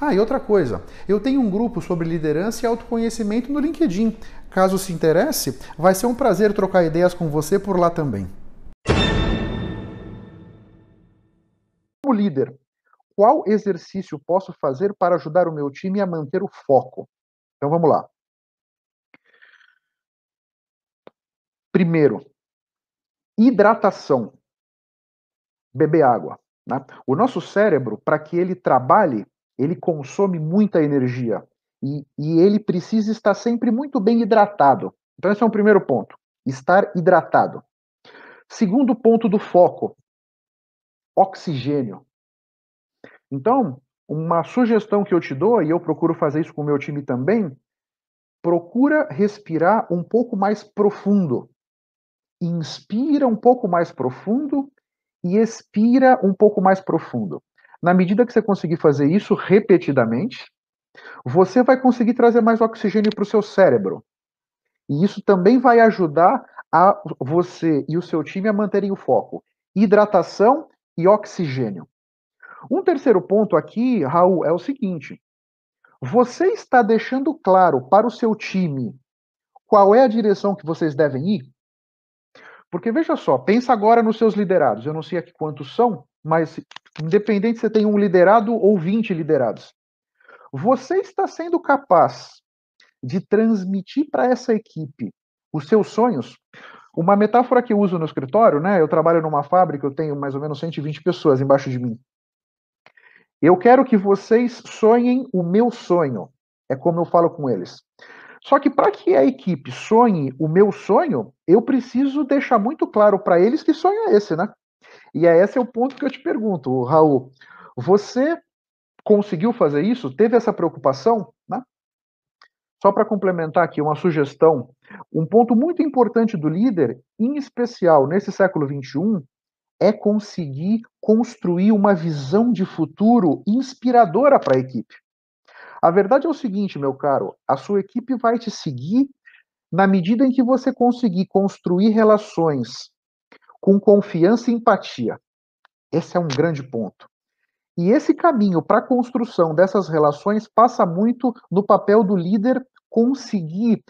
Ah, e outra coisa, eu tenho um grupo sobre liderança e autoconhecimento no LinkedIn. Caso se interesse, vai ser um prazer trocar ideias com você por lá também. Como líder, qual exercício posso fazer para ajudar o meu time a manter o foco? Então vamos lá. Primeiro, hidratação. Beber água. Né? O nosso cérebro, para que ele trabalhe, ele consome muita energia e, e ele precisa estar sempre muito bem hidratado. Então, esse é um primeiro ponto: estar hidratado. Segundo ponto do foco: oxigênio. Então, uma sugestão que eu te dou, e eu procuro fazer isso com o meu time também, procura respirar um pouco mais profundo. Inspira um pouco mais profundo e expira um pouco mais profundo. Na medida que você conseguir fazer isso repetidamente, você vai conseguir trazer mais oxigênio para o seu cérebro. E isso também vai ajudar a você e o seu time a manterem o foco. Hidratação e oxigênio. Um terceiro ponto aqui, Raul, é o seguinte: você está deixando claro para o seu time qual é a direção que vocês devem ir? Porque veja só, pensa agora nos seus liderados. Eu não sei aqui quantos são, mas independente se você tem um liderado ou 20 liderados, você está sendo capaz de transmitir para essa equipe os seus sonhos. Uma metáfora que eu uso no escritório, né? Eu trabalho numa fábrica, eu tenho mais ou menos 120 pessoas embaixo de mim. Eu quero que vocês sonhem o meu sonho. É como eu falo com eles. Só que para que a equipe sonhe o meu sonho, eu preciso deixar muito claro para eles que sonho é esse, né? E é esse é o ponto que eu te pergunto, Raul. Você conseguiu fazer isso? Teve essa preocupação? Né? Só para complementar aqui uma sugestão, um ponto muito importante do líder, em especial nesse século XXI, é conseguir construir uma visão de futuro inspiradora para a equipe. A verdade é o seguinte, meu caro, a sua equipe vai te seguir na medida em que você conseguir construir relações com confiança e empatia. Esse é um grande ponto. E esse caminho para a construção dessas relações passa muito no papel do líder conseguir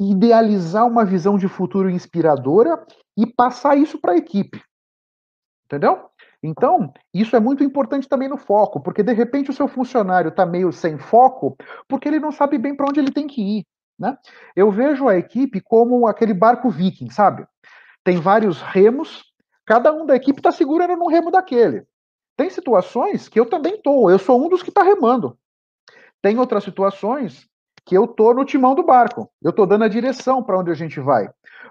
idealizar uma visão de futuro inspiradora e passar isso para a equipe. Entendeu? Então, isso é muito importante também no foco, porque de repente o seu funcionário está meio sem foco, porque ele não sabe bem para onde ele tem que ir. Né? Eu vejo a equipe como aquele barco viking, sabe? Tem vários remos, cada um da equipe está segurando no remo daquele. Tem situações que eu também estou, eu sou um dos que está remando. Tem outras situações que eu estou no timão do barco, eu estou dando a direção para onde a gente vai.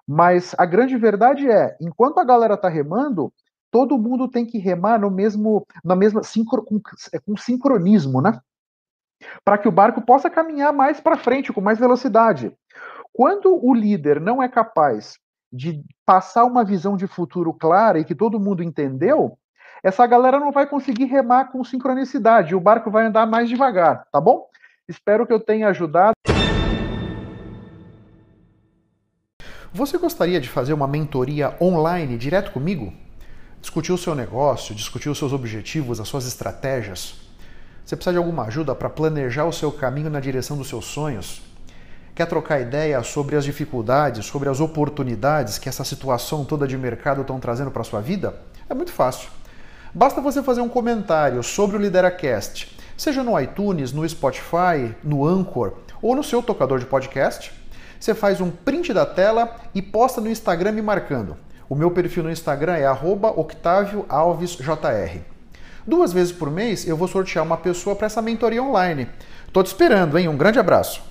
Mas a grande verdade é, enquanto a galera está remando, todo mundo tem que remar no mesmo, na mesma sincro, com, é, com sincronismo, né? Para que o barco possa caminhar mais para frente, com mais velocidade. Quando o líder não é capaz de passar uma visão de futuro clara e que todo mundo entendeu, essa galera não vai conseguir remar com sincronicidade, o barco vai andar mais devagar, tá bom? Espero que eu tenha ajudado. Você gostaria de fazer uma mentoria online direto comigo? Discutir o seu negócio, discutir os seus objetivos, as suas estratégias? Você precisa de alguma ajuda para planejar o seu caminho na direção dos seus sonhos? Quer trocar ideia sobre as dificuldades, sobre as oportunidades que essa situação toda de mercado estão trazendo para a sua vida? É muito fácil. Basta você fazer um comentário sobre o Lideracast, seja no iTunes, no Spotify, no Anchor ou no seu tocador de podcast. Você faz um print da tela e posta no Instagram me marcando. O meu perfil no Instagram é @octavioalvesjr. Duas vezes por mês eu vou sortear uma pessoa para essa mentoria online. Tô te esperando, hein? Um grande abraço.